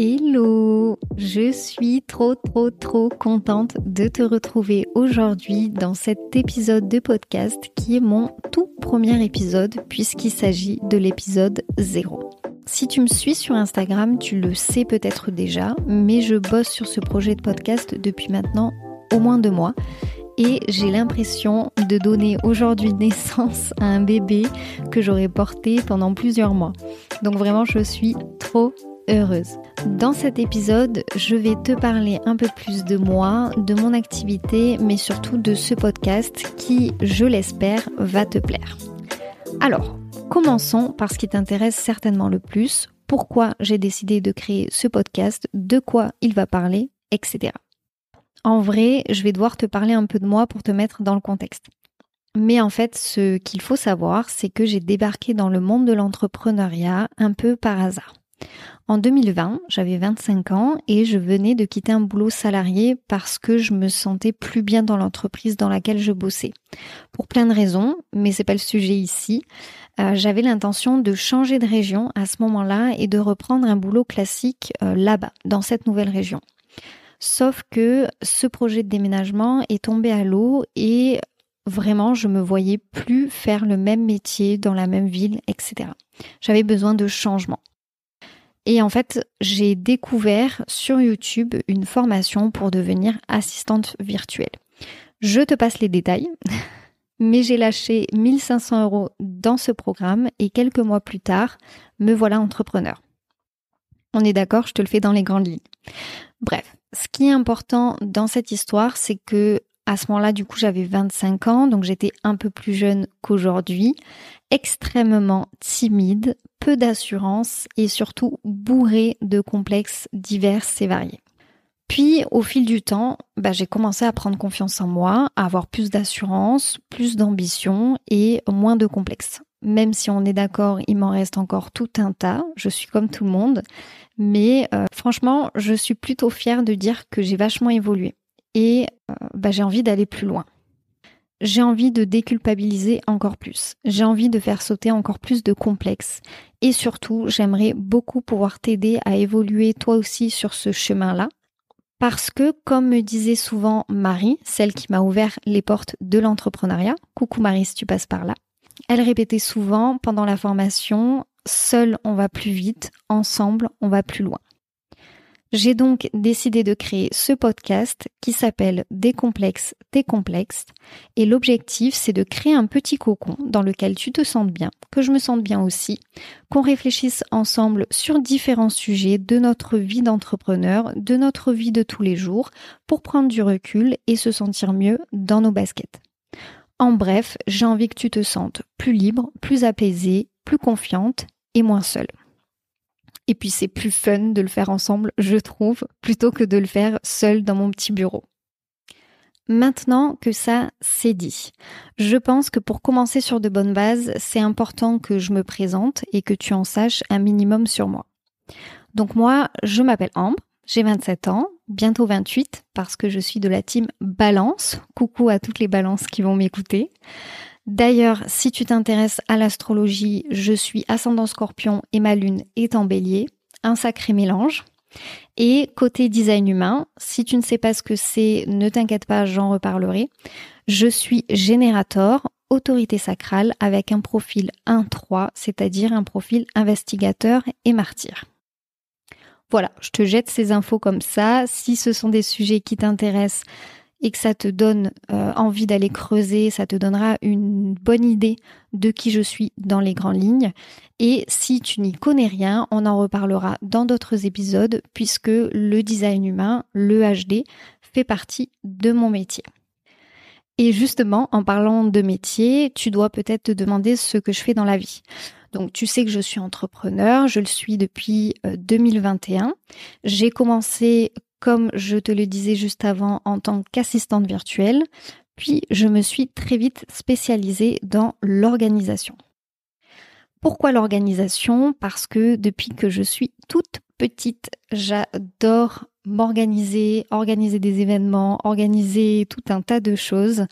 Hello Je suis trop trop trop contente de te retrouver aujourd'hui dans cet épisode de podcast qui est mon tout premier épisode puisqu'il s'agit de l'épisode 0. Si tu me suis sur Instagram, tu le sais peut-être déjà, mais je bosse sur ce projet de podcast depuis maintenant au moins deux mois et j'ai l'impression de donner aujourd'hui naissance à un bébé que j'aurais porté pendant plusieurs mois. Donc vraiment, je suis trop heureuse. Dans cet épisode, je vais te parler un peu plus de moi, de mon activité, mais surtout de ce podcast qui, je l'espère, va te plaire. Alors, commençons par ce qui t'intéresse certainement le plus, pourquoi j'ai décidé de créer ce podcast, de quoi il va parler, etc. En vrai, je vais devoir te parler un peu de moi pour te mettre dans le contexte. Mais en fait, ce qu'il faut savoir, c'est que j'ai débarqué dans le monde de l'entrepreneuriat un peu par hasard. En 2020, j'avais 25 ans et je venais de quitter un boulot salarié parce que je me sentais plus bien dans l'entreprise dans laquelle je bossais. Pour plein de raisons, mais c'est pas le sujet ici. Euh, j'avais l'intention de changer de région à ce moment-là et de reprendre un boulot classique euh, là-bas, dans cette nouvelle région. Sauf que ce projet de déménagement est tombé à l'eau et vraiment je me voyais plus faire le même métier dans la même ville, etc. J'avais besoin de changement. Et en fait, j'ai découvert sur YouTube une formation pour devenir assistante virtuelle. Je te passe les détails, mais j'ai lâché 1500 euros dans ce programme et quelques mois plus tard, me voilà entrepreneur. On est d'accord, je te le fais dans les grandes lignes. Bref, ce qui est important dans cette histoire, c'est que à ce moment-là, du coup, j'avais 25 ans, donc j'étais un peu plus jeune qu'aujourd'hui, extrêmement timide, peu d'assurance et surtout bourrée de complexes divers et variés. Puis, au fil du temps, bah, j'ai commencé à prendre confiance en moi, à avoir plus d'assurance, plus d'ambition et moins de complexes. Même si on est d'accord, il m'en reste encore tout un tas, je suis comme tout le monde, mais euh, franchement, je suis plutôt fière de dire que j'ai vachement évolué et euh, bah, j'ai envie d'aller plus loin. J'ai envie de déculpabiliser encore plus. J'ai envie de faire sauter encore plus de complexes. Et surtout, j'aimerais beaucoup pouvoir t'aider à évoluer toi aussi sur ce chemin-là. Parce que, comme me disait souvent Marie, celle qui m'a ouvert les portes de l'entrepreneuriat, coucou Marie si tu passes par là, elle répétait souvent pendant la formation, seul on va plus vite, ensemble on va plus loin. J'ai donc décidé de créer ce podcast qui s'appelle Des complexes, tes complexes. Et l'objectif, c'est de créer un petit cocon dans lequel tu te sentes bien, que je me sente bien aussi, qu'on réfléchisse ensemble sur différents sujets de notre vie d'entrepreneur, de notre vie de tous les jours, pour prendre du recul et se sentir mieux dans nos baskets. En bref, j'ai envie que tu te sentes plus libre, plus apaisée, plus confiante et moins seule. Et puis c'est plus fun de le faire ensemble, je trouve, plutôt que de le faire seul dans mon petit bureau. Maintenant que ça c'est dit, je pense que pour commencer sur de bonnes bases, c'est important que je me présente et que tu en saches un minimum sur moi. Donc moi, je m'appelle Ambre, j'ai 27 ans, bientôt 28 parce que je suis de la team Balance. Coucou à toutes les balances qui vont m'écouter. D'ailleurs, si tu t'intéresses à l'astrologie, je suis ascendant scorpion et ma lune est en bélier. Un sacré mélange. Et côté design humain, si tu ne sais pas ce que c'est, ne t'inquiète pas, j'en reparlerai. Je suis générateur, autorité sacrale avec un profil 1-3, c'est-à-dire un profil investigateur et martyr. Voilà, je te jette ces infos comme ça. Si ce sont des sujets qui t'intéressent, et que ça te donne euh, envie d'aller creuser, ça te donnera une bonne idée de qui je suis dans les grandes lignes. Et si tu n'y connais rien, on en reparlera dans d'autres épisodes puisque le design humain, le HD, fait partie de mon métier. Et justement, en parlant de métier, tu dois peut-être te demander ce que je fais dans la vie. Donc tu sais que je suis entrepreneur, je le suis depuis 2021. Euh, J'ai commencé comme je te le disais juste avant, en tant qu'assistante virtuelle, puis je me suis très vite spécialisée dans l'organisation. Pourquoi l'organisation? Parce que depuis que je suis toute petite, j'adore m'organiser, organiser des événements, organiser tout un tas de choses.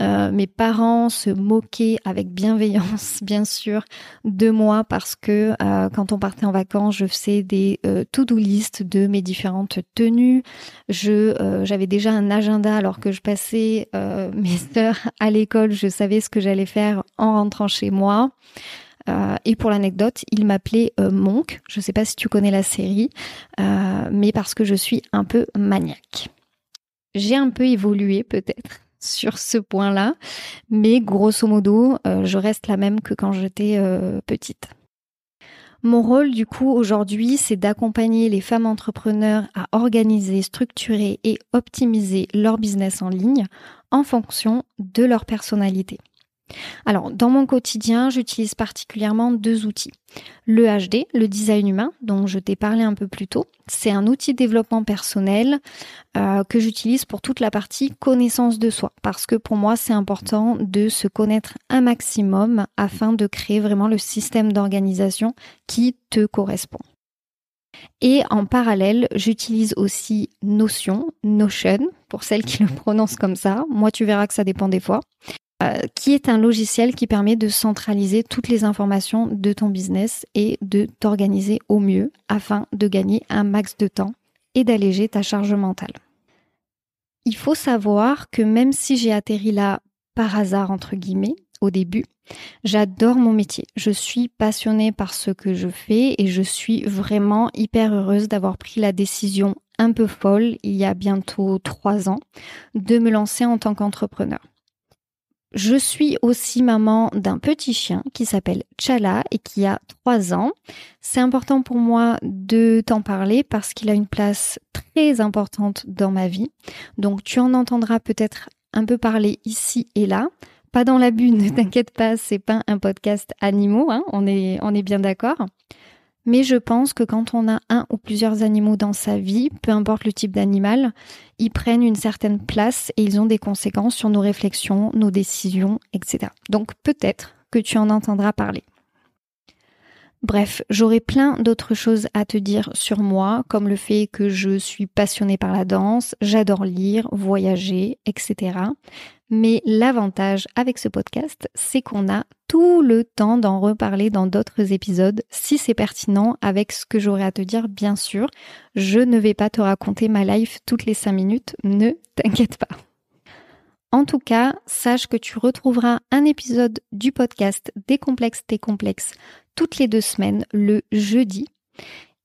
Euh, mes parents se moquaient avec bienveillance, bien sûr, de moi parce que euh, quand on partait en vacances, je faisais des euh, to-do list de mes différentes tenues. Je j'avais déjà un agenda alors que je passais mes heures à l'école. Je savais ce que j'allais faire en rentrant chez moi. Euh, et pour l'anecdote, il m'appelait euh, Monk. Je ne sais pas si tu connais la série, euh, mais parce que je suis un peu maniaque. J'ai un peu évolué peut-être sur ce point-là, mais grosso modo, je reste la même que quand j'étais petite. Mon rôle, du coup, aujourd'hui, c'est d'accompagner les femmes entrepreneurs à organiser, structurer et optimiser leur business en ligne en fonction de leur personnalité. Alors, dans mon quotidien, j'utilise particulièrement deux outils. Le HD, le design humain, dont je t'ai parlé un peu plus tôt, c'est un outil de développement personnel euh, que j'utilise pour toute la partie connaissance de soi, parce que pour moi, c'est important de se connaître un maximum afin de créer vraiment le système d'organisation qui te correspond. Et en parallèle, j'utilise aussi Notion, Notion, pour celles qui le prononcent comme ça. Moi, tu verras que ça dépend des fois. Euh, qui est un logiciel qui permet de centraliser toutes les informations de ton business et de t'organiser au mieux afin de gagner un max de temps et d'alléger ta charge mentale. Il faut savoir que même si j'ai atterri là par hasard, entre guillemets, au début, j'adore mon métier. Je suis passionnée par ce que je fais et je suis vraiment hyper heureuse d'avoir pris la décision un peu folle il y a bientôt trois ans de me lancer en tant qu'entrepreneur. Je suis aussi maman d'un petit chien qui s'appelle Chala et qui a 3 ans. C'est important pour moi de t'en parler parce qu'il a une place très importante dans ma vie. Donc tu en entendras peut-être un peu parler ici et là. Pas dans la bune, ne t'inquiète pas, c'est pas un podcast animaux, hein, on, est, on est bien d'accord. Mais je pense que quand on a un ou plusieurs animaux dans sa vie, peu importe le type d'animal, ils prennent une certaine place et ils ont des conséquences sur nos réflexions, nos décisions, etc. Donc peut-être que tu en entendras parler. Bref, j'aurais plein d'autres choses à te dire sur moi, comme le fait que je suis passionnée par la danse, j'adore lire, voyager, etc. Mais l'avantage avec ce podcast, c'est qu'on a tout le temps d'en reparler dans d'autres épisodes si c'est pertinent avec ce que j'aurais à te dire, bien sûr. Je ne vais pas te raconter ma life toutes les cinq minutes, ne t'inquiète pas. En tout cas, sache que tu retrouveras un épisode du podcast Décomplexe tes complexes toutes les deux semaines, le jeudi.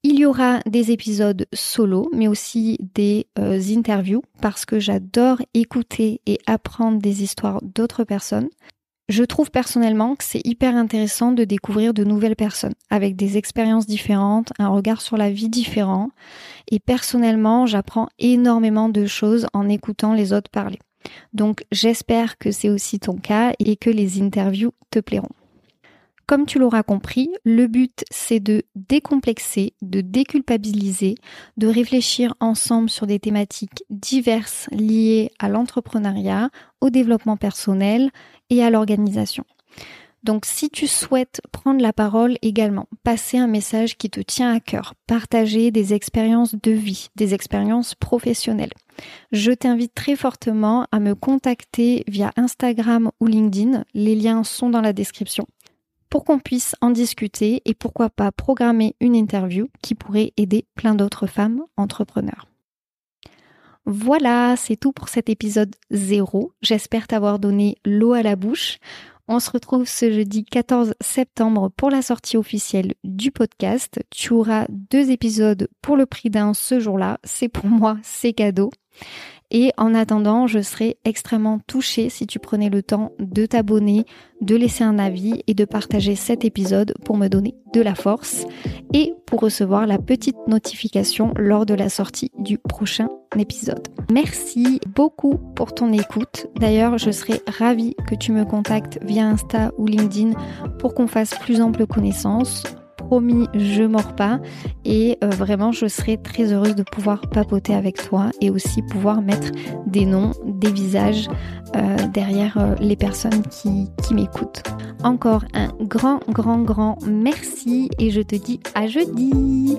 Il y aura des épisodes solo, mais aussi des euh, interviews, parce que j'adore écouter et apprendre des histoires d'autres personnes. Je trouve personnellement que c'est hyper intéressant de découvrir de nouvelles personnes avec des expériences différentes, un regard sur la vie différent. Et personnellement, j'apprends énormément de choses en écoutant les autres parler. Donc j'espère que c'est aussi ton cas et que les interviews te plairont. Comme tu l'auras compris, le but c'est de décomplexer, de déculpabiliser, de réfléchir ensemble sur des thématiques diverses liées à l'entrepreneuriat, au développement personnel et à l'organisation. Donc si tu souhaites prendre la parole également, passer un message qui te tient à cœur, partager des expériences de vie, des expériences professionnelles, je t'invite très fortement à me contacter via Instagram ou LinkedIn. Les liens sont dans la description pour qu'on puisse en discuter et pourquoi pas programmer une interview qui pourrait aider plein d'autres femmes entrepreneurs. Voilà, c'est tout pour cet épisode 0. J'espère t'avoir donné l'eau à la bouche. On se retrouve ce jeudi 14 septembre pour la sortie officielle du podcast. Tu auras deux épisodes pour le prix d'un ce jour-là. C'est pour moi, c'est cadeau. Et en attendant, je serais extrêmement touchée si tu prenais le temps de t'abonner, de laisser un avis et de partager cet épisode pour me donner de la force et pour recevoir la petite notification lors de la sortie du prochain épisode. Merci beaucoup pour ton écoute. D'ailleurs, je serais ravie que tu me contactes via Insta ou LinkedIn pour qu'on fasse plus ample connaissance promis, je mords pas. Et euh, vraiment, je serai très heureuse de pouvoir papoter avec toi et aussi pouvoir mettre des noms, des visages euh, derrière euh, les personnes qui, qui m'écoutent. Encore un grand, grand, grand merci et je te dis à jeudi.